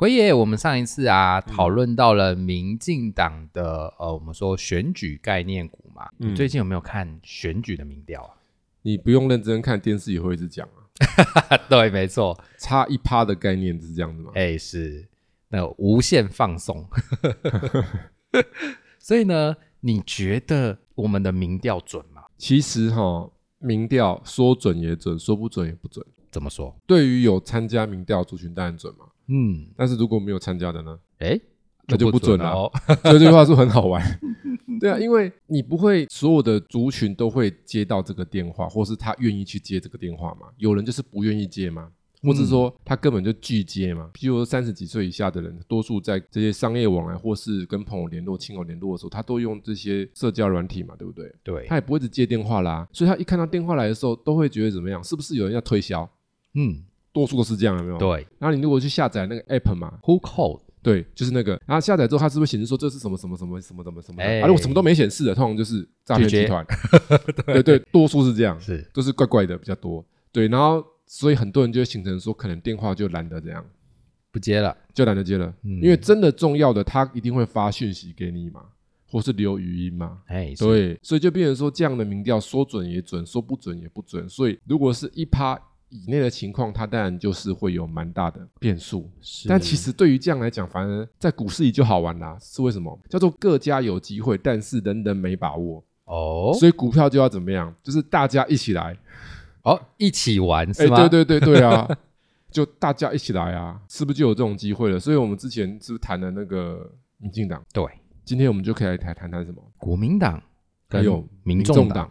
奎爷，我们上一次啊讨论到了民进党的呃，我们说选举概念股嘛。嗯你最近有没有看选举的民调啊？你不用认真看电视也会一直讲啊，对，没错，差一趴的概念是这样子吗？哎，是那无限放松。所以呢，你觉得我们的民调准吗？其实哈，民调说准也准，说不准也不准。怎么说？对于有参加民调族群当然准嘛，嗯，但是如果没有参加的呢，哎，那就不准了哦。所 以这句话是很好玩。对啊，因为你不会所有的族群都会接到这个电话，或是他愿意去接这个电话嘛？有人就是不愿意接嘛，或是说他根本就拒接嘛。譬如说三十几岁以下的人，多数在这些商业往来或是跟朋友联络、亲友联络的时候，他都用这些社交软体嘛，对不对？对他，也不会一直接电话啦，所以他一看到电话来的时候，都会觉得怎么样？是不是有人要推销？嗯，多数都是这样，有没有？。对然后你如果去下载那个 app 嘛，，Who called？对，就是那个，然后下载之后，它是不是显示说这是什么什么什么什么什么什么的？哎啊，如果什么都没显示的，通常就是诈骗集团。对对，多数是这样，是都是怪怪的比较多。对，然后所以很多人就会形成说，可能电话就懒得这样，不接了。就懒得接了，嗯因为真的重要的，他一定会发讯息给你嘛，或是留语音嘛。哎，是，对，所以就变成说，这样的民调说准也准，说不准也不准。所以如果是一趴以内的情况，它当然就是会有蛮大的变数。但其实对于这样来讲，反而在股市里就好玩啦。是为什么？叫做各家有机会，但是人人没把握。哦所以股票就要怎么样？就是大家一起来。哦，一起玩哎，是吗？对对对对啊，就大家一起来啊，是不是就有这种机会了？所以我们之前是不是谈了那个民进党？对，今天我们就可以来谈谈谈什么？国民党还有民众党。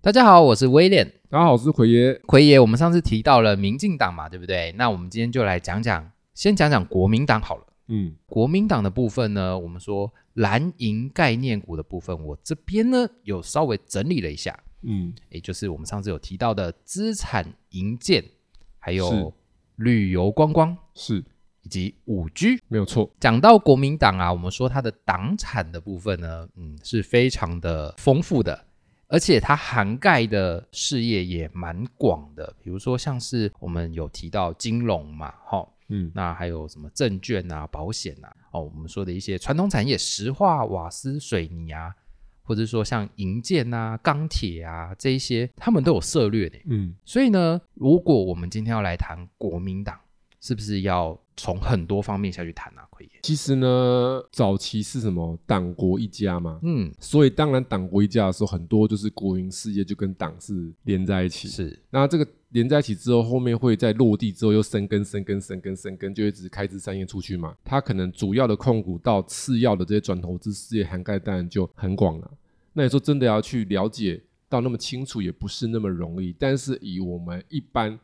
大家好，我是威廉。大家好，我是奎爷。奎爷，我们上次提到了民进党嘛，对不对？那我们今天就来讲讲，先讲讲国民党好了。嗯，国民党的部分呢，我们说蓝营概念股的部分，我这边呢有稍微整理了一下，嗯，也就是我们上次有提到的资产营建，还有旅游观光是以及五 G。没有错。讲到国民党啊，我们说它的党产的部分呢，嗯，是非常的丰富的，而且它涵盖的事业也蛮广的。比如说像是我们有提到金融嘛，哈、嗯，那还有什么证券啊、保险啊，哦，我们说的一些传统产业，石化、瓦斯、水泥啊，或者说像银建啊、钢铁啊这一些，他们都有涉略的。嗯，所以呢，如果我们今天要来谈国民党，是不是要从很多方面下去谈啊？奎爷，其实呢，早期是什么党国一家嘛，嗯，所以当然党国一家的时候，很多就是国营事业就跟党是连在一起。是那这个连在一起之后，后面会在落地之后又生根、生根、生根、生根，就一直开枝散叶出去嘛。它可能主要的控股到次要的这些转投资事业涵盖当然就很广了。那你说真的要去了解到那么清楚，也不是那么容易。但是以我们一般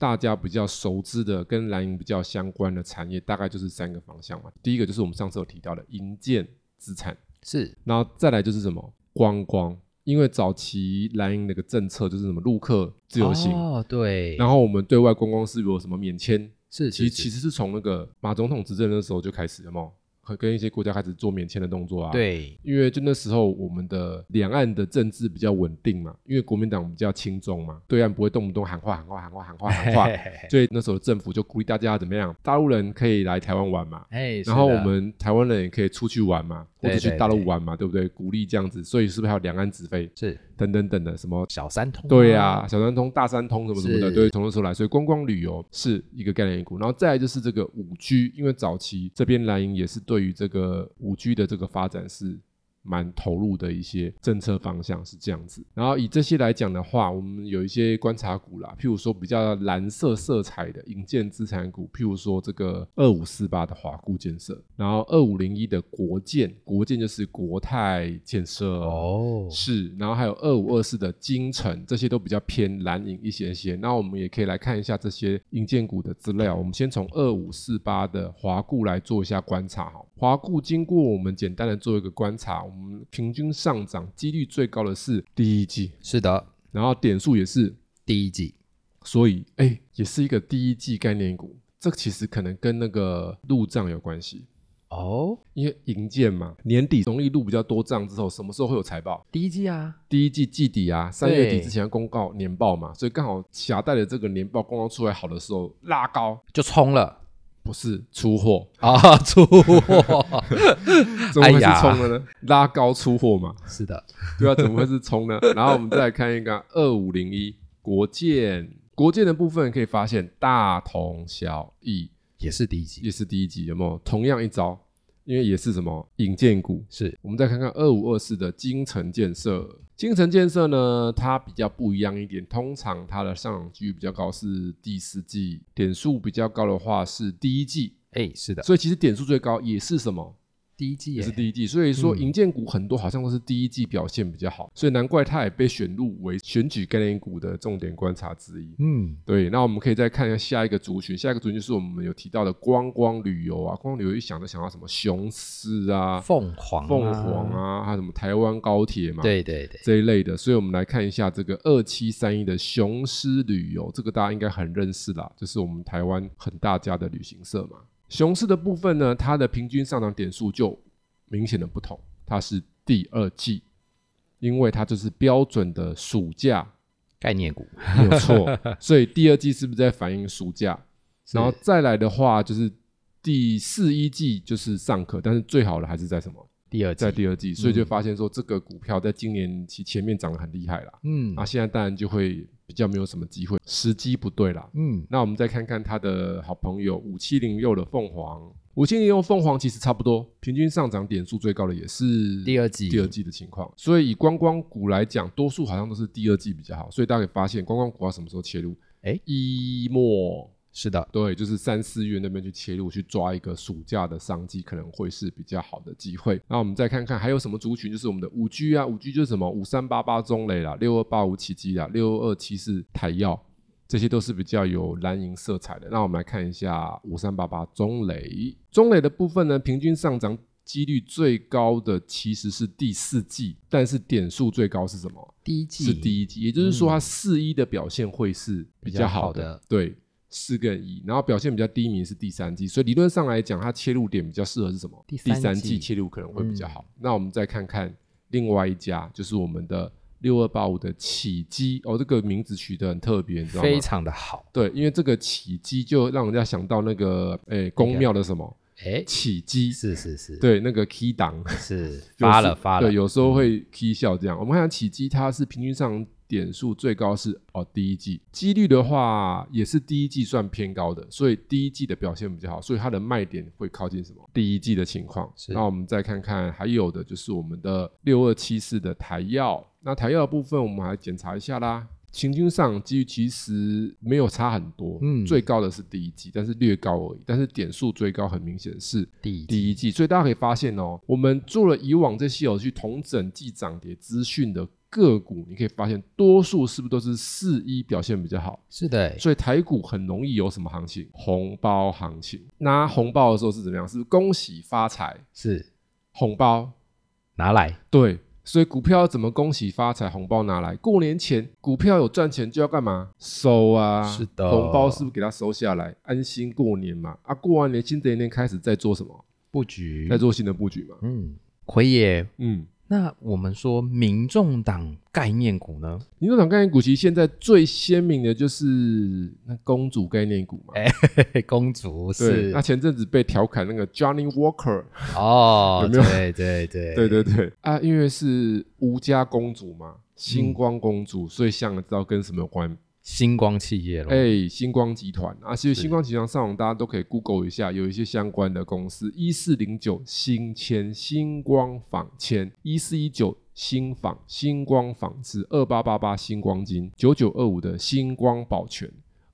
大家比较熟知的跟蓝营比较相关的产业，大概就是三个方向嘛。第一个就是我们上次有提到的银建资产，是，然后再来就是什么观光，因为早期蓝营那个政策就是什么陆客自由行，哦，对，然后我们对外观光是有什么免签，是其实其实实是从那个马总统执政的时候就开始了嘛，和跟一些国家开始做免签的动作啊。。对，因为就那时候我们的两岸的政治比较稳定嘛，因为国民党比较轻中嘛，对岸不会动不动喊话喊话喊话喊话喊话，所以那时候政府就鼓励大家怎么样，大陆人可以来台湾玩嘛，哎，然后我们台湾人也可以出去玩嘛，或者去大陆玩嘛，对不对？鼓励这样子，所以是不是还有两岸直飞是等等等的什么？小三通，对呀、，小三通、大三通什么什么的，是都会从那时候来，所以观光旅游是一个概念股。然后再来就是这个五 G，因为早期这边蓝营也是对于这个五 G 的这个发展是蛮投入的一些政策方向是这样子。然后以这些来讲的话，我们有一些观察股啦，譬如说比较蓝色色彩的引建资产股，譬如说这个二五四八的华固建设，然后二五零一的国建，国建就是国泰建设哦，是，然后还有二五二四的金城，这些都比较偏蓝银一些些。那我们也可以来看一下这些银建股的资料。我们先从二五四八的华固来做一下观察哈。华固经过我们简单的做一个观察，我们平均上涨几率最高的是第一季，是的，然后点数也是，第一季，所以哎，也是一个第一季概念股。这其实可能跟那个入账有关系。哦，因为银建嘛，年底容易入比较多账之后，什么时候会有财报？第一季啊，第一季季底啊，三月底之前公告年报嘛，所以刚好夹带的这个年报公告出来好的时候拉高，就冲了不是出货，啊，出货，怎么会是冲了呢？拉高出货嘛，是的，对啊，怎么会是冲呢？然后我们再来看一个二五零一国建，国建的部分可以发现大同小异，也是第一集，也是第一集有没有？同样一招，因为也是什么引荐股，是。我们再看看二五二四的金城建设，金城建设呢，它比较不一样一点，通常它的上涨几率比较高是第四季，点数比较高的话是第一季，哎，是的，所以其实点数最高也是什么？第一季也是第一季，所以说嗯。银建股很多好像都是第一季表现比较好，所以难怪它也被选入为选举概念股的重点观察之一。嗯，对，那我们可以再看一下下一个族群，下一个族群就是我们有提到的观光旅游啊，观光旅游一想就想到什么雄狮啊、凤凰，凤凰，啊，还有什么台湾高铁嘛，对对对，这一类的，所以我们来看一下这个二七三一的雄狮旅游，这个大家应该很认识啦，就是我们台湾很大家的旅行社嘛。雄狮的部分呢，它的平均上涨点数就明显的不同，它是第二季，因为它就是标准的暑假，概念股，没有错，所以第二季是不是在反映暑假？然后再来的话，就是第四一季就是上课，但是最好的还是在什么？第二季。在，第二季，所以就嗯发现说这个股票在今年其前面涨得很厉害啦，嗯。啊，现在当然就会比较没有什么机会，时机不对啦。嗯，那我们再看看他的好朋友五七零六的凤凰，五七零六凤凰其实差不多，平均上涨点数最高的也是第二季，第二季的情况。所以以观光股来讲，多数好像都是第二季比较好，所以大家可以发现观光股要什么时候切入？诶一末是的，对，就是三四月那边去切入，去抓一个暑假的商机，可能会是比较好的机会。那我们再看看还有什么族群，就是我们的五 G 啊，五 G 就是什么五三八八中磊啦，六二八五奇迹啦，六二七四台药，这些都是比较有蓝银色彩的。那我们来看一下五三八八中磊，中磊的部分呢，平均上涨。几率最高的其实是第四季，但是点数最高是什么？第一季是第一季，也就是说嗯它四一的表现会是比较好的，比较好的对，四跟一，然后表现比较低迷是第三季，所以理论上来讲，它切入点比较适合是什么？第三三季季切入可能会比较好。那我们再看看另外一家，就是我们的六二八五的起基哦，这个名字取得很特别，你知道吗？非常的好，对，因为这个起基就让人家想到那个诶宫庙的什么哎，起基，是是是，对，那个 key 档。是有发了发了，对，有时候会 key 笑这样。我们看起基，它是平均上点数最高是哦第一季，几率的话也是第一季算偏高的，所以第一季的表现比较好，所以它的卖点会靠近什么？第一季的情况。那我们再看看还有的就是我们的六二七四的台药，那台药的部分我们来检查一下啦。平均上几率其实没有差很多，嗯最高的是第一季，但是略高而已。但是点数最高很明显是第一季第一季，所以大家可以发现哦，我们做了以往这些有去同整季涨跌资讯的个股，你可以发现多数是不是都是四一表现比较好？是的，哎所以台股很容易有什么行情？红包行情。拿红包的时候是怎么样？是不是恭喜发财？是红包拿来对。所以股票要怎么恭喜发财？红包拿来，过年前股票有赚钱就要干嘛？收啊！是的红包是不是给它收下来，安心过年嘛？啊，过完年新的一年开始再做什么？布局再，做新的布局嘛？嗯，奎爷，嗯，那我们说民众党概念股呢？民众党概念股其实现在最鲜明的就是那公主概念股嘛。公主对，是那前阵子被调侃那个 Johnny Walker，哦，有没有对对对对对对啊，因为是吴家公主嘛，星光公主，所以想知道跟什么有关？星光企业咯。哎，星光集团啊，其实星光集团上网大家都可以 Google 一下，有一些相关的公司，一四零九新签星光纺签，一四一九新纺星光纺织，二八八八星光金，九九二五的星光保全，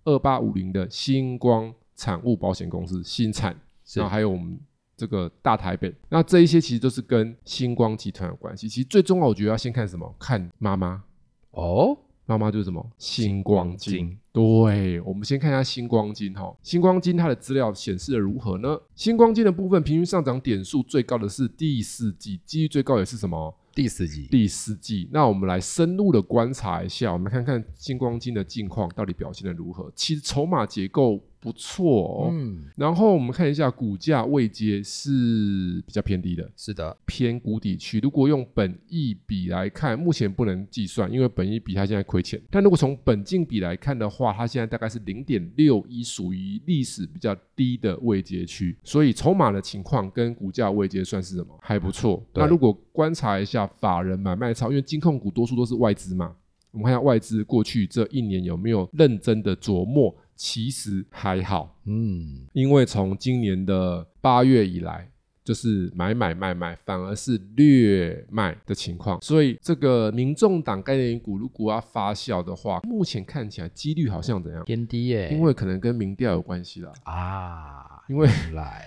二八五零的星光产物保险公司新产，是然后还有我们这个大台北，那这一些其实都是跟星光集团有关系。其实最重要，我觉得要先看什么？看妈妈。哦，妈妈就是什么星光金金，对，我们先看一下星光金哈，星光金它的资料显示的如何呢？星光金的部分平均上涨点数最高的是第四季，几率最高也是什么？第四季第四季。那我们来深入的观察一下，我们看看星光金的近况到底表现的如何。其实筹码结构不错哦，嗯，然后我们看一下股价位阶是比较偏低的，是的，偏谷底区。如果用本益比来看，目前不能计算，因为本益比它现在亏钱。但如果从本净比来看的话，它现在大概是零点六一，属于历史比较低的位阶区。所以筹码的情况跟股价位阶算是什么？还不错。那如果观察一下法人买卖超，因为金控股多数都是外资嘛，我们看一下外资过去这一年有没有认真的琢磨。其实还好，嗯，因为从今年的八月以来，就是买买卖卖，反而是略卖的情况。所以这个民众党概念股如果要发酵的话，目前看起来几率好像怎样？偏低耶，因为可能跟民调有关系啦。啊，因为原来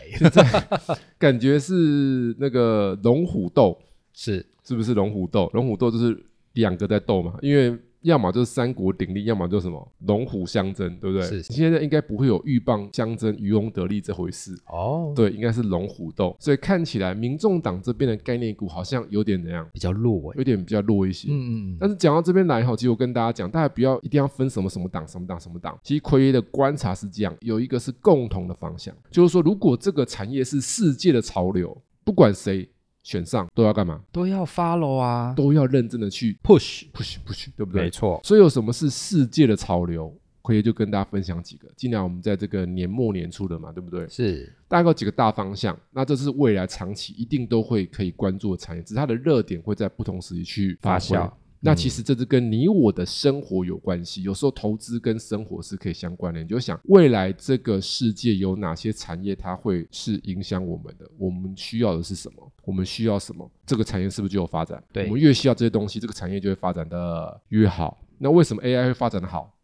感觉是那个龙虎斗，是是不是龙虎斗？龙虎斗就是两个在斗嘛，因为。要么就是三国鼎立，要么就是什么龙虎相争，对不对？是现在应该不会有鹬蚌相争、渔翁得利这回事。哦，对，应该是龙虎斗，所以看起来民众党这边的概念股好像有点怎样，比较弱哎，有点比较弱一些。嗯嗯嗯，但是讲到这边来哈，其实我跟大家讲，大家不要一定要分什么什么党、什么党、什么党。其实奎爷的观察是这样，有一个是共同的方向，就是说，如果这个产业是世界的潮流，不管谁选上，都要干嘛？都要 follow 啊都要认真的去，push，push push，对不对？没错，所以有什么是世界的潮流？可以就跟大家分享几个，尽量我们在这个年末年初的嘛，对不对？是大概有几个大方向，那这是未来长期一定都会可以关注的产业，只是它的热点会在不同时期去发酵。那其实这是跟你我的生活有关系，有时候投资跟生活是可以相关的。你就想未来这个世界有哪些产业它会是影响我们的？我们需要的是什么？我们需要什么？这个产业是不是就有发展？对我们越需要这些东西，这个产业就会发展的越好。那为什么 AI 会发展的好？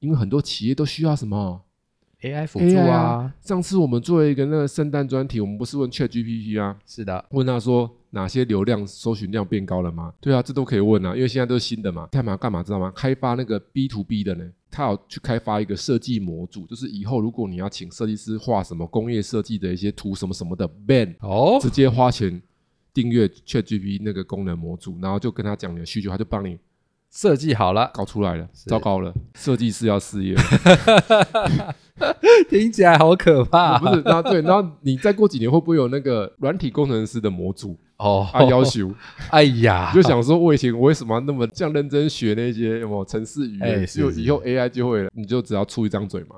因为很多企业都需要什么？AI 辅助啊啊，上次我们做了一个那个圣诞专题，我们不是问 Chat GPT 啊，是的，问他说哪些流量搜寻量变高了吗？对啊，这都可以问啊，因为现在都是新的嘛。干嘛干嘛知道吗？开发那个 B to B 的呢，他有去开发一个设计模组，就是以后如果你要请设计师画什么工业设计的一些图什么什么的 ban，哦，直接花钱订阅 Chat GPT 那个功能模组，然后就跟他讲你的需求，他就帮你设计好了，搞出来了。糟糕了，设计师要失业了。听起来好可怕不是，然后对，然后你再过几年会不会有那个软体工程师的模组哦啊要求？哎呀，就想说，我以前我为什么那么这样认真学那些什么城市语言？就以后 AI 就会了，你就只要出一张嘴嘛，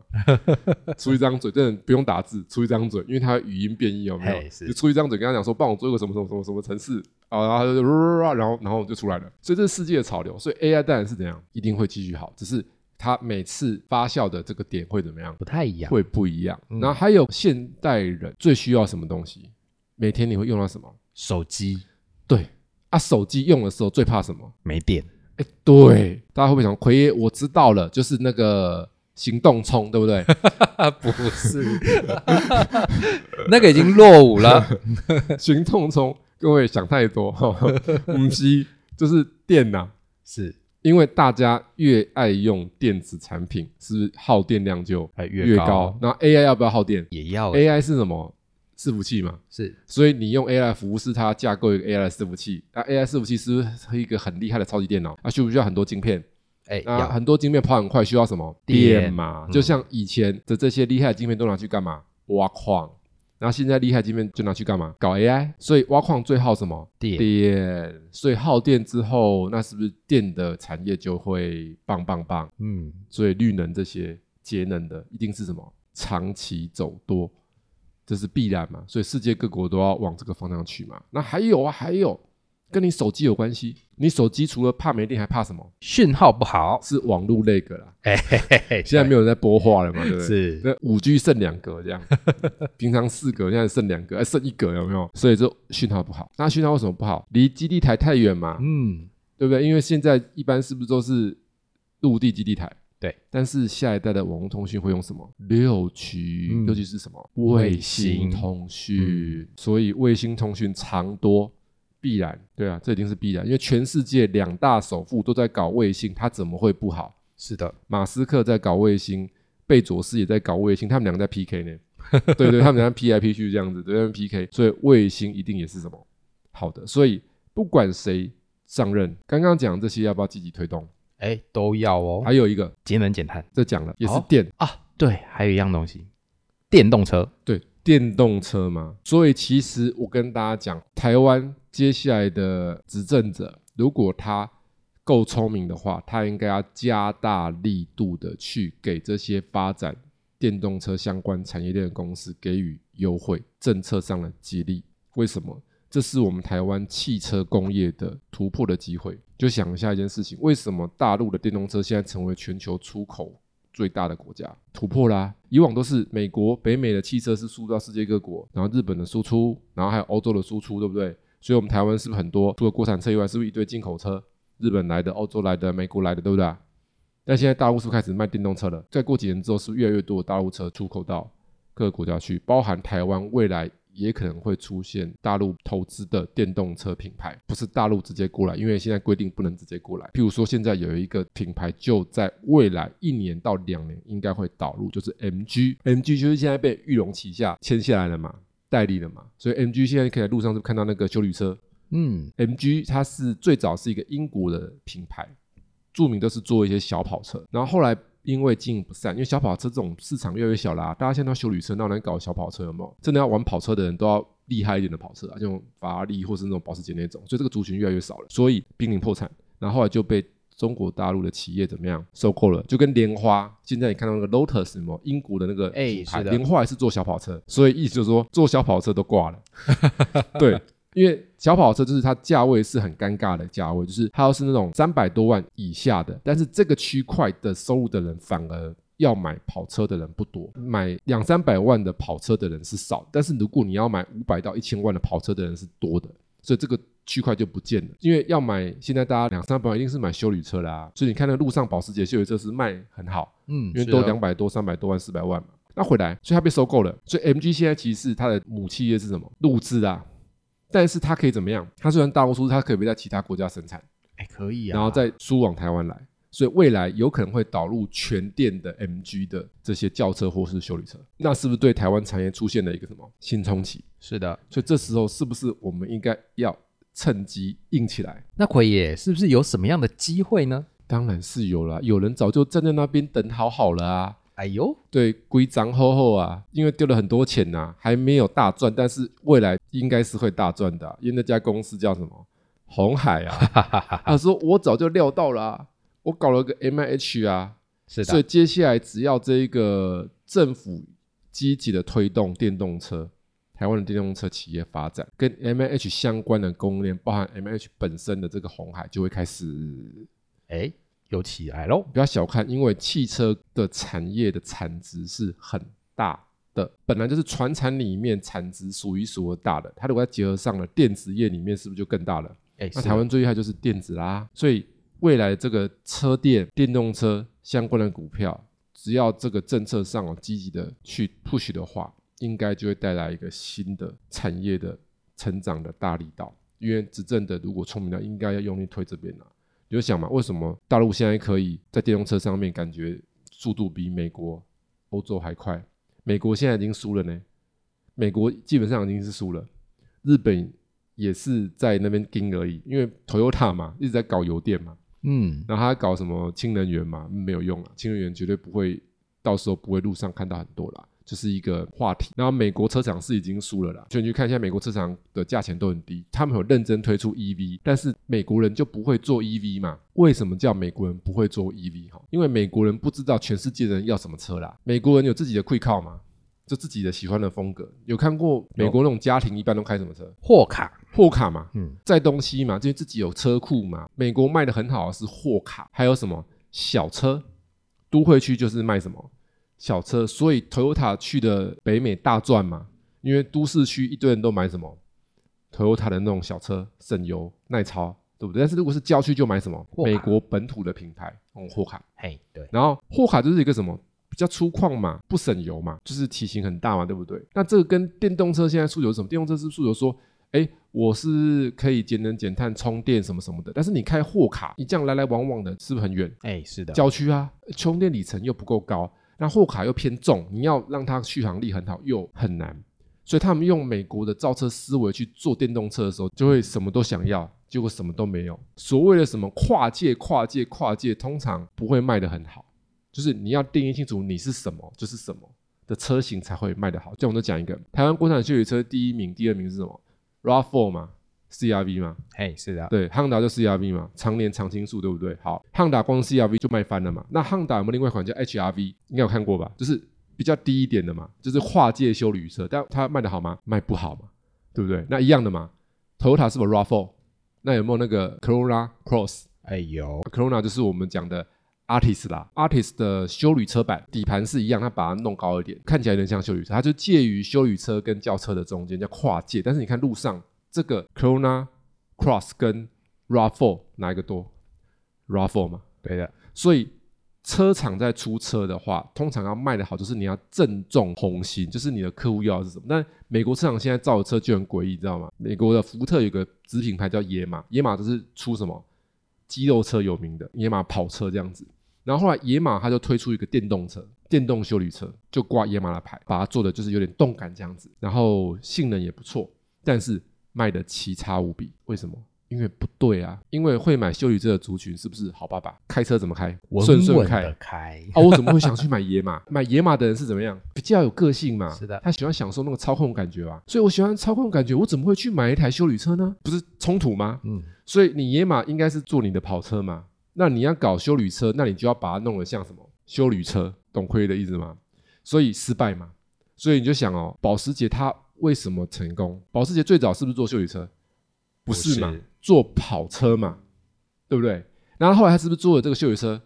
出一张嘴，真的不用打字，出一张嘴，因为它语音变异有没有？就出一张嘴跟他讲说，帮我做一个什么什么什么什么城市啊，然后他就然后然后就出来了。所以这是世界的潮流，所以 AI 当然是怎样，一定会继续好，只是它每次发酵的这个点会怎么样？不太一样，会不一样。嗯然后还有现代人最需要什么东西？每天你会用到什么？手机对啊，手机用的时候最怕什么？没电，哎，对，大家会不会想奎爷？我知道了，就是那个行动充，对不对？不是，那个已经落伍了，行动充，各位想太多，不是，就是电呐、是因为大家越爱用电子产品，是不是耗电量就哎越越高？那 AI 要不要耗电也要欸？AI 是什么？伺服器嘛，是所以你用 AI 服务是它架构一个 AI 伺服器，那 AI 伺服器是不是一个很厉害的超级电脑？它，需不需要很多晶片？哎那要很多晶片跑很快，需要什么电嘛？嗯就像以前的这些厉害的晶片都拿去干嘛？挖矿。然后现在厉害的晶片就拿去干嘛？搞 AI。所以挖矿最耗什么？电电。所以耗电之后，那是不是电的产业就会棒棒棒？嗯所以绿能这些节能的一定是什么？长期走多，这是必然嘛。所以世界各国都要往这个方向去嘛。那还有啊，还有跟你手机有关系。你手机除了怕没电，还怕什么？讯号不好，是网络那个啦。哎 嘿嘿嘿，现在没有人在播话了嘛，对不对？是那五 G 剩两格这样，平常四格，现在剩两格，哎，剩一格有没有？所以这讯号不好。那讯号为什么不好？离基地台太远嘛，嗯，对不对？因为现在一般是不是都是陆地基地台？对。但是下一代的网络通讯会用什么？六 G，，嗯六 G 是什么？卫卫星星通讯。所以卫星通讯长多必然，对啊，这一定是必然，因为全世界两大首富都在搞卫星，它怎么会不好？是的，马斯克在搞卫星，贝佐斯也在搞卫星，他们两个在 PK 呢。对对，他们两个 P 来 P 去这样子，对，他们 PK，所以卫星一定也是什么好的。所以不管谁上任，刚刚讲这些要不要积极推动？哎，都要哦，还有一个，节能减碳这讲了也是哦电，啊，对，还有一样东西，电动车，对，电动车嘛。所以其实我跟大家讲，台湾接下来的执政者，如果他够聪明的话，他应该要加大力度的去给这些发展电动车相关产业链的公司给予优惠，政策上的激励。为什么？这是我们台湾汽车工业的突破的机会。就想一下一件事情：为什么大陆的电动车现在成为全球出口最大的国家？突破啦、以往都是美国、北美的汽车是输到世界各国，然后日本的输出，然后还有欧洲的输出，对不对？所以，我们台湾是不是很多除了国产车以外，是不是一堆进口车？日本来的、欧洲来的、美国来的，对不对？但现在大陆是不是开始卖电动车了？再过几年之后，是不是越来越多的大陆车出口到各个国家去，包含台湾未来也可能会出现大陆投资的电动车品牌，不是大陆直接过来，因为现在规定不能直接过来。譬如说，现在有一个品牌就在未来一年到两年应该会导入，就是 MG，MG 就是现在被玉龙旗下签下来了嘛，代理了嘛，所以 MG 现在可以在路上就看到那个修理车，嗯，MG 它是最早是一个英国的品牌，著名都是做一些小跑车，然后后来因为经营不善，因为小跑车这种市场越来越小啦、大家现在要修旅车，哪有人搞小跑车有没有？真的要玩跑车的人都要厉害一点的跑车啊，这种法拉利或是那种保时捷那种，所以这个族群越来越少了，所以濒临破产，然后后来就被。中国大陆的企业怎么样收购了？就跟莲花，现在你看到那个 Lotus 什么英国的那个哎品牌，莲花也是做小跑车，所以意思就是说做小跑车都挂了。对，因为小跑车就是它价位是很尴尬的价位，就是它要是那种三百多万以下的，但是这个区块的收入的人反而要买跑车的人不多，买两三百万的跑车的人是少，但是如果你要买五百到一千万的跑车的人是多的，所以这个。区块就不见了，因为要买现在大家两三百万一定是买修理车啦，所以你看那路上保时捷修理车是卖很好，嗯，因为都两百多、三百多万、四百万嘛。那回来，所以它被收购了。所以 MG 现在其实是它的母企业是什么？路资啊。但是它可以怎么样？它虽然大陆输出，它可以在其他国家生产，哎，可以啊，然后再输往台湾来。所以未来有可能会导入全电的 MG 的这些轿车或是修理车，那是不是对台湾产业出现了一个什么新冲击？是的。所以这时候是不是我们应该要趁机硬起来？那奎爷是不是有什么样的机会呢？当然是有啦，有人早就站在那边等好好了啊。哎呦，对，规章厚厚啊，因为丢了很多钱呐、还没有大赚，但是未来应该是会大赚的啊、因为那家公司叫什么？红海啊。他说我早就料到了啊、我搞了个 M I H 啊，是的。所以，接下来只要这一个政府积极的推动电动车，台湾的电动车企业发展，跟 M I H 相关的供应链，包含 M I H 本身的这个红海，就会开始哎，有起来喽。不要小看，因为汽车的产业的产值是很大的，本来就是船产里面产值数一数二大的，它如果再结合上了电子业里面，是不是就更大了？哎，那台湾最厉害就是电子啦，所以未来这个车电、电动车相关的股票，只要这个政策上有积极的去 push 的话，应该就会带来一个新的产业的成长的大力道。因为执政的如果聪明了，应该要用力推这边啊。你就想嘛，为什么大陆现在可以在电动车上面感觉速度比美国、欧洲还快？美国现在已经输了呢，美国基本上已经是输了，日本也是在那边盯而已，因为 Toyota 嘛一直在搞油电嘛，嗯，然后他搞什么氢能源嘛，没有用啊，氢能源绝对不会，到时候不会路上看到很多啦，就是一个话题。然后美国车厂是已经输了啦，所以你去看一下美国车厂的价钱都很低，他们有认真推出 EV，但是美国人就不会做 EV 嘛？为什么叫美国人不会做 EV 哈？因为美国人不知道全世界人要什么车啦，美国人有自己的 quick car 嘛，就自己的喜欢的风格。有看过美国那种家庭一般都开什么车？货卡，货卡嘛，嗯，载东西嘛，因为自己有车库嘛。美国卖的很好的是货卡，还有什么小车？都会区就是卖什么小车，所以 Toyota 去的北美大赚嘛，因为都市区一堆人都买什么 Toyota 的那种小车，省油耐操，对不对？但是如果是郊区就买什么美国本土的品牌，嗯，货卡。嘿，对，然后货卡就是一个什么比较粗犷嘛，不省油嘛，就是体型很大嘛，对不对？那这个跟电动车现在诉求是什么？电动车是诉求说，哎，我是可以节能减碳、充电什么什么的，但是你开货卡，你这样来来往往的，是不是很远？哎，是的，郊区啊，充电里程又不够高，那货卡又偏重，你要让它续航力很好又很难，所以他们用美国的造车思维去做电动车的时候，就会什么都想要，结果什么都没有。所谓的什么跨界、跨界、跨界，通常不会卖得很好，就是你要定义清楚你是什么就是什么的车型才会卖得好。这样我就讲一个，台湾国产修理车第一名、第二名是什么？RAV4 嘛，CRV 嘛，嘿，是的，对，汉达就 CRV 嘛，常年常青树，对不对？好，汉达光 CRV 就卖翻了嘛。那汉达有没有另外一款叫 HRV？应该有看过吧？就是比较低一点的嘛，就是跨界修旅车，但它卖的好吗？卖不好嘛，对不对？那一样的嘛，Toyota 是不是 RAV4？那有没有那个 Corolla Cross？哎有，，Corolla 就是我们讲的 Artist 啦，Artist 的修旅车版底盘是一样，它把它弄高一点，看起来有点像修旅车，它就介于修旅车跟轿车的中间，叫跨界。但是你看路上这个 Corona Cross 跟 RAV4 哪一个多？RAV4 嘛，对的，所以车厂在出车的话，通常要卖的好，就是你要正中红心，就是你的客户要的是什么。但美国车厂现在造的车就很诡异，你知道吗？美国的福特有个子品牌叫野马，野马就是出什么肌肉车有名的，野马跑车这样子。然后后来野马它就推出一个电动车，电动修理车，就挂野马的牌，把它做的就是有点动感这样子，然后性能也不错，但是卖的奇差无比。为什么？因为不对啊，因为会买修理车的族群是不是好爸爸？开车怎么开？稳顺顺开稳的。开，啊，我怎么会想去买野马？买野马的人是怎么样？比较有个性嘛。是的他喜欢享受那个操控感觉吧。所以我喜欢操控感觉，我怎么会去买一台修理车呢？不是冲突吗？嗯，所以你野马应该是做你的跑车嘛。那你要搞修理车，那你就要把它弄得像什么修理车，懂亏的意思吗？所以失败嘛。所以你就想哦，保时捷它为什么成功？保时捷最早是不是做修理车？不是嘛是，做跑车嘛，对不对？然后后来他是不是做了这个修理车，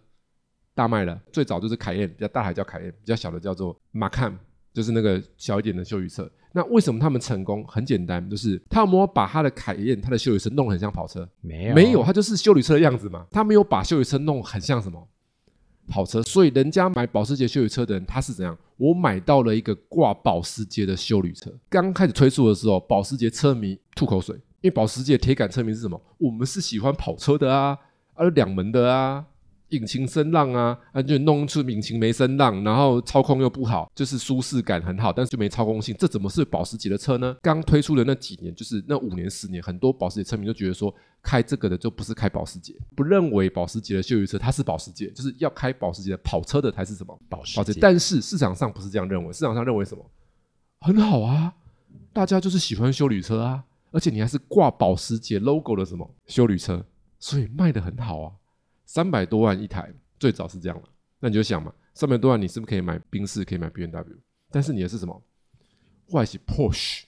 大卖了？最早就是凯宴，比较大还叫凯宴，比较小的叫做马坎，就是那个小一点的修理车。那为什么他们成功？很简单，就是他有没有把他的凯宴、他的修理车弄得很像跑车？没有，没有，他就是修理车的样子嘛。他没有把修理车弄很像什么跑车，所以人家买保时捷修理车的人，他是怎样？我买到了一个挂保时捷的修理车。刚开始推出的时候，保时捷车迷吐口水，因为保时捷铁杆车迷是什么？我们是喜欢跑车的啊，啊两门的啊。引擎声浪啊，啊就弄出引擎没声浪，然后操控又不好，就是舒适感很好，但是就没操控性，这怎么是保时捷的车呢？刚推出的那几年，就是那五年十年，很多保时捷车迷就觉得说，开这个的就不是开保时捷，不认为保时捷的休旅车它是保时捷，就是要开保时捷的跑车的才是什么保时捷。但是市场上不是这样认为，市场上认为什么？很好啊，大家就是喜欢修旅车啊，而且你还是挂保时捷 logo 的什么修旅车，所以卖的很好啊。三百多万一台，最早是这样的？那你就想嘛，三百多万你是不是可以买宾士，可以买 B N W？但是你的是什么？外形 Porsche，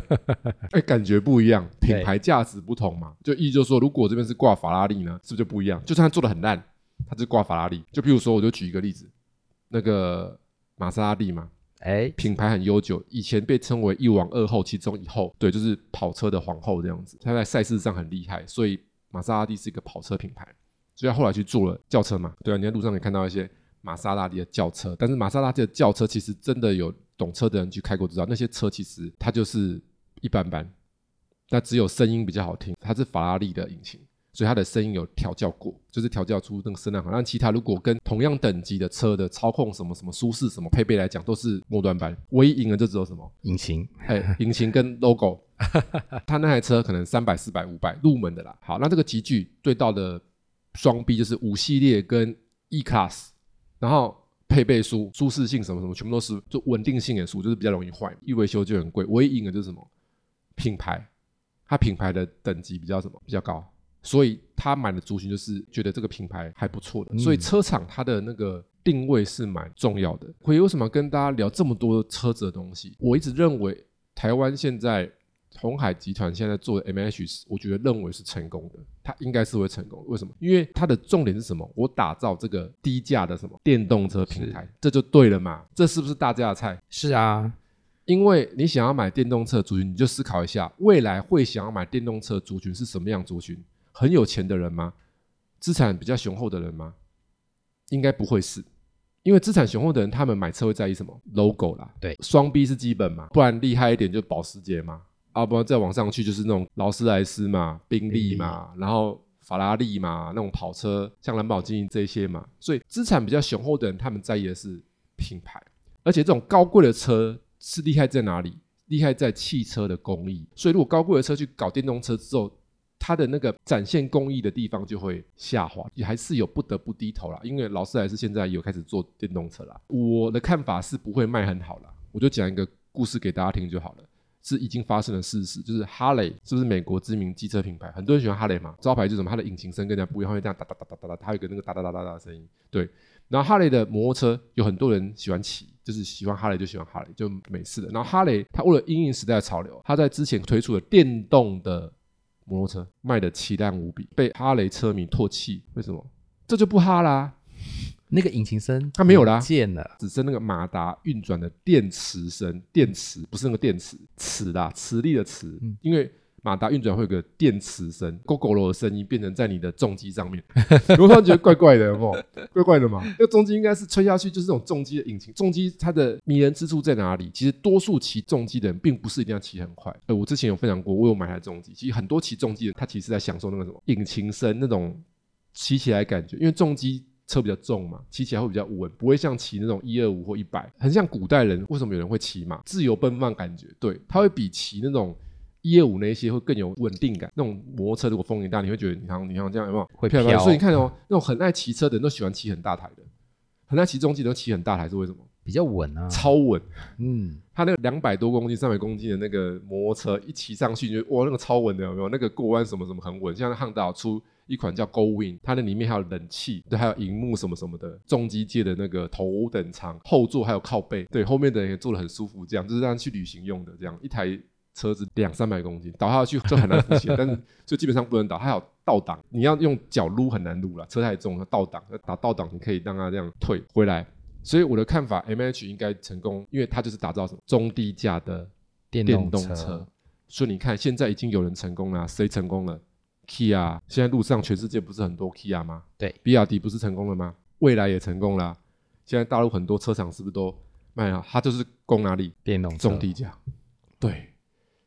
哎，感觉不一样，品牌价值不同嘛。就意就是说，如果这边是挂法拉利呢，是不是就不一样？就算它做的很烂，它就挂法拉利。就譬如说，我就举一个例子，那个玛莎拉蒂嘛，哎，品牌很悠久，以前被称为一王二后，其中一后，对，就是跑车的皇后这样子。它在赛事上很厉害，所以玛莎拉蒂是一个跑车品牌。所以他后来去做了轿车嘛，对啊，你在路上可以看到一些玛莎拉蒂的轿车，但是玛莎拉蒂的轿车其实真的有懂车的人去开过知道，那些车其实它就是一般般，那只有声音比较好听，它是法拉利的引擎。所以它的声音有调教过，就是调教出那个声浪好。但其他如果跟同样等级的车的操控什么什么舒适什么配备来讲，都是末端班。唯一赢的就只有什么？引擎，哎，引擎跟 logo。他那台车可能三百、四百、五百入门的啦。好，那这个集具对到的双 B 就是五系列跟 E Class，然后配备书、舒适性什么什么全部都是，就稳定性也输，就是比较容易坏，一维修就很贵。唯一赢的就是什么？品牌，它品牌的等级比较什么？比较高。所以他买的族群就是觉得这个品牌还不错的，嗯所以车厂它的那个定位是蛮重要的。会为什么要跟大家聊这么多车子的东西？我一直认为台湾现在红海集团现在做的 M H，是我觉得认为是成功的，它应该是会成功的。为什么？因为它的重点是什么？我打造这个低价的什么电动车平台，这就对了嘛？这是不是大家的菜？是啊，因为你想要买电动车族群，你就思考一下，未来会想要买电动车族群是什么样族群？很有钱的人吗？资产比较雄厚的人吗？应该不会是，因为资产雄厚的人，他们买车会在意什么？logo 啦，对，双 B 是基本嘛，不然厉害一点就保时捷嘛，啊，不然再往上去就是那种劳斯莱斯嘛、宾利嘛，然后法拉利嘛，那种跑车，像兰博基尼这些嘛，所以资产比较雄厚的人，他们在意的是品牌，而且这种高贵的车是厉害在哪里？厉害在汽车的工艺，所以如果高贵的车去搞电动车之后，它的那个展现工艺的地方就会下滑，也还是有不得不低头啦。因为劳斯莱斯现在有开始做电动车啦。我的看法是不会卖很好啦。我就讲一个故事给大家听就好了，是已经发生的事实，就是哈雷是不是美国知名机车品牌？很多人喜欢哈雷嘛，招牌就是什么？它的引擎声跟人家不一样，会这样哒哒哒哒哒哒，它有个那个哒哒哒哒哒的声音。对，然后哈雷的摩托车有很多人喜欢骑，就是喜欢哈雷就喜欢哈雷，就美式的。然后哈雷它为了应应时代的潮流，它在之前推出了电动的。摩托车卖的奇烂无比，被哈雷车迷唾弃。为什么？这就不哈啦，那个引擎声它没有啦，见了，只剩那个马达运转的电磁声。电磁不是那个电池，磁啦，磁力的磁。因为马达运转会有个电磁声，GoGo 的声音变成在你的重机上面，我突然觉得怪怪的，有有？怪怪的嘛？那个重机应该是吹下去就是这种重机的引擎。重机它的迷人之处在哪里？其实多数骑重机的人并不是一定要骑很快。呃，我之前有分享过，我有买台重机，其实很多骑重机的他其实在享受那个什么引擎声那种骑起来感觉，因为重机车比较重嘛，骑起来会比较稳，不会像骑那种一二五或一百，很像古代人为什么有人会骑马？自由奔放感觉，对，它会比骑那种。一二五那些会更有稳定感，那种摩托车如果风一大，你会觉得你像你像这样有没有会飘？所以你看哦，那种很爱骑车的人都喜欢骑很大台的，很爱骑重机都骑很大台是为什么？比较稳啊，超稳。嗯，他那个两百多公斤、三百公斤的那个摩托车一骑上去，就哇，那个超稳的有没有？那个过弯什么什么很稳。像汉道出一款叫 Go Win，它那里面还有冷气，对，还有荧幕什么什么的。重机界的那个头等舱后座还有靠背，对，后面的人也坐得很舒服，这样就是让去旅行用的，这样一台。车子两三百公斤倒下去就很难浮起，但是就基本上不能倒。还有倒档，你要用脚撸很难撸了，车太重，倒档打倒档，你可以让它这样退回来。所以我的看法，M H 应该成功，因为它就是打造什么中低价的电动车。所以你看，现在已经有人成功了，谁成功了？Kia，现在路上全世界不是很多 Kia 吗？对，比亚迪不是成功了吗？未来也成功了。现在大陆很多车厂是不是都卖了？它就是供哪里？电动中低价。对。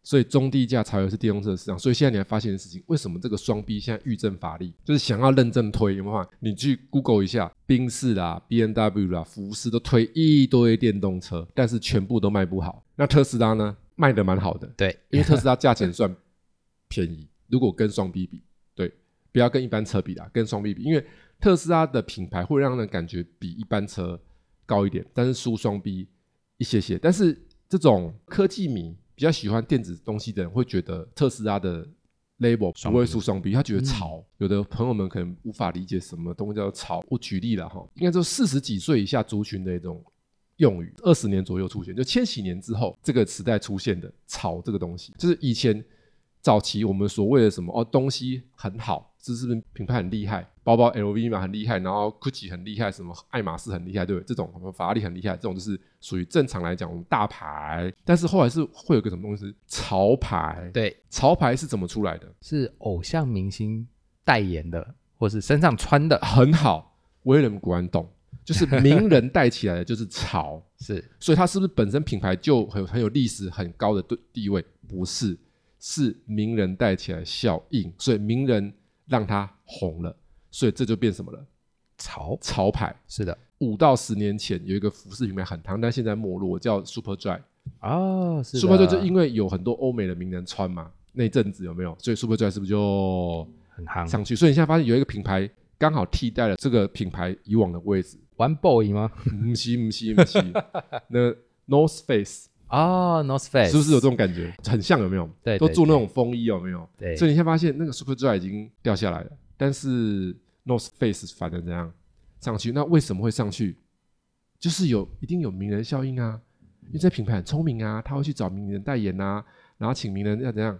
所以中低价才会是电动车的市场。所以现在你还发现的事情，为什么这个双 B 现在愈振乏力？就是想要认真推，有没有？你去 Google 一下，宾士啦、B N W 啦、福斯都推一堆电动车，但是全部都卖不好。那特斯拉呢，卖的蛮好的。对，因为特斯拉价钱算便宜，如果跟双 B 比，对，不要跟一般车比啦，跟双 B 比，因为特斯拉的品牌会让人感觉比一般车高一点，但是输双 B 一些些。但是这种科技迷。比较喜欢电子东西的人会觉得特斯拉的 label 不会输双 B，他觉得潮。有的朋友们可能无法理解什么东西叫潮。我举例了哈，应该说四十几岁以下族群的一种用语，二十年左右出现，就千禧年之后这个时代出现的潮这个东西，就是以前。早期我们所谓的什么哦，东西很好，这是不是品牌很厉害？包包 LV 嘛很厉害，然后 GUCCI 很厉害，什么爱马仕很厉害，对不对？这种什么法拉利很厉害，这种就是属于正常来讲我们大牌。但是后来是会有个什么东西是潮牌？对，潮牌是怎么出来的？是偶像明星代言的，或是身上穿的很好。威廉古安懂，就是名人带起来的就是潮，是。所以它是不是本身品牌就很很有历史很高的地地位？不是。是名人带起来效应，所以名人让他红了，所以这就变什么了？潮潮牌是的。五到十年前有一个服饰品牌很夯，但现在没落，叫 Superdry。啊，Superdry 就因为有很多欧美的名人穿嘛，那阵子有没有？所以 Superdry 是不是就很夯上去？所以你现在发现有一个品牌刚好替代了这个品牌以往的位置。One Boy 吗？不是不是不是，那 North Face。啊，North Face 是不是有这种感觉？很像有没有？对，都做那种风衣有没有？对。所以你现在发现那个 Superdry 已经掉下来了，但是 North Face 反而怎样上去？那为什么会上去？就是有一定有名人效应啊，因为这品牌很聪明啊，他会去找名人代言啊，然后请名人要怎样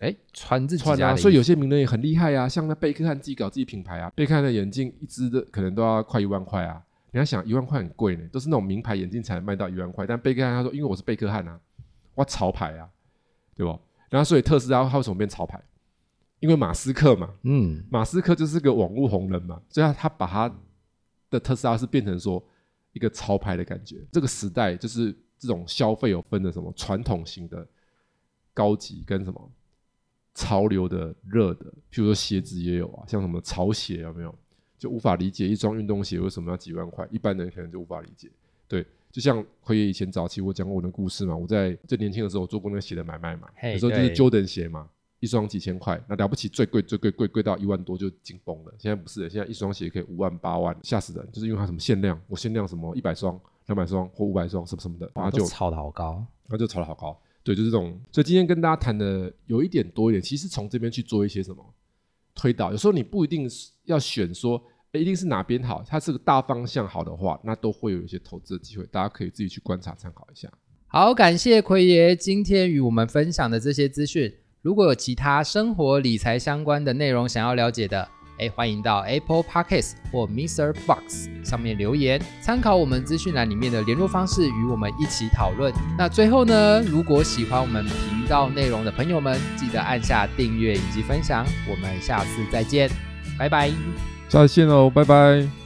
哎，穿自己穿啊？所以有些名人也很厉害啊，像那贝克汉自己搞自己品牌啊，贝克汉的眼镜一只的可能都要快一万块啊。你要想一万块很贵呢，都是那种名牌眼镜才能卖到一万块。但贝克汉他说，因为我是贝克汉啊，我潮牌啊，对不？然后所以特斯拉它为什么变潮牌？因为马斯克嘛，嗯，马斯克就是个网络红人嘛，所以他他把他的特斯拉是变成说一个潮牌的感觉。这个时代就是这种消费有分的什么传统型的高级跟什么潮流的热的，譬如说鞋子也有啊，像什么潮鞋有没有？就无法理解一双运动鞋为什么要几万块，一般人可能就无法理解。对，就像辉爷以前早期我讲过我的故事嘛，我在最年轻的时候做过那个鞋的买卖嘛，嘿有时候就是对 Jordan 鞋嘛，一双几千块，那了不起最贵最贵贵贵到一万多就紧绷了。现在不是的，现在一双鞋可以五万八万，吓死人！就是因为它什么限量，我限量什么一百双、两百双或五百双什么什么的，然后就炒的好高。然后就炒的好高。对，就是这种。所以今天跟大家谈的有一点多一点，其实从这边去做一些什么推导。有时候你不一定要选说，一定是哪边好，它是个大方向好的话，那都会有一些投资的机会，大家可以自己去观察参考一下。好，感谢奎爷今天与我们分享的这些资讯。如果有其他生活理财相关的内容想要了解的，哎，欢迎到 Apple Podcast 或 Mr. Box 上面留言，参考我们资讯栏里面的联络方式，与我们一起讨论。那最后呢，如果喜欢我们频道内容的朋友们，记得按下订阅以及分享。我们下次再见，拜拜。再见喽，拜拜。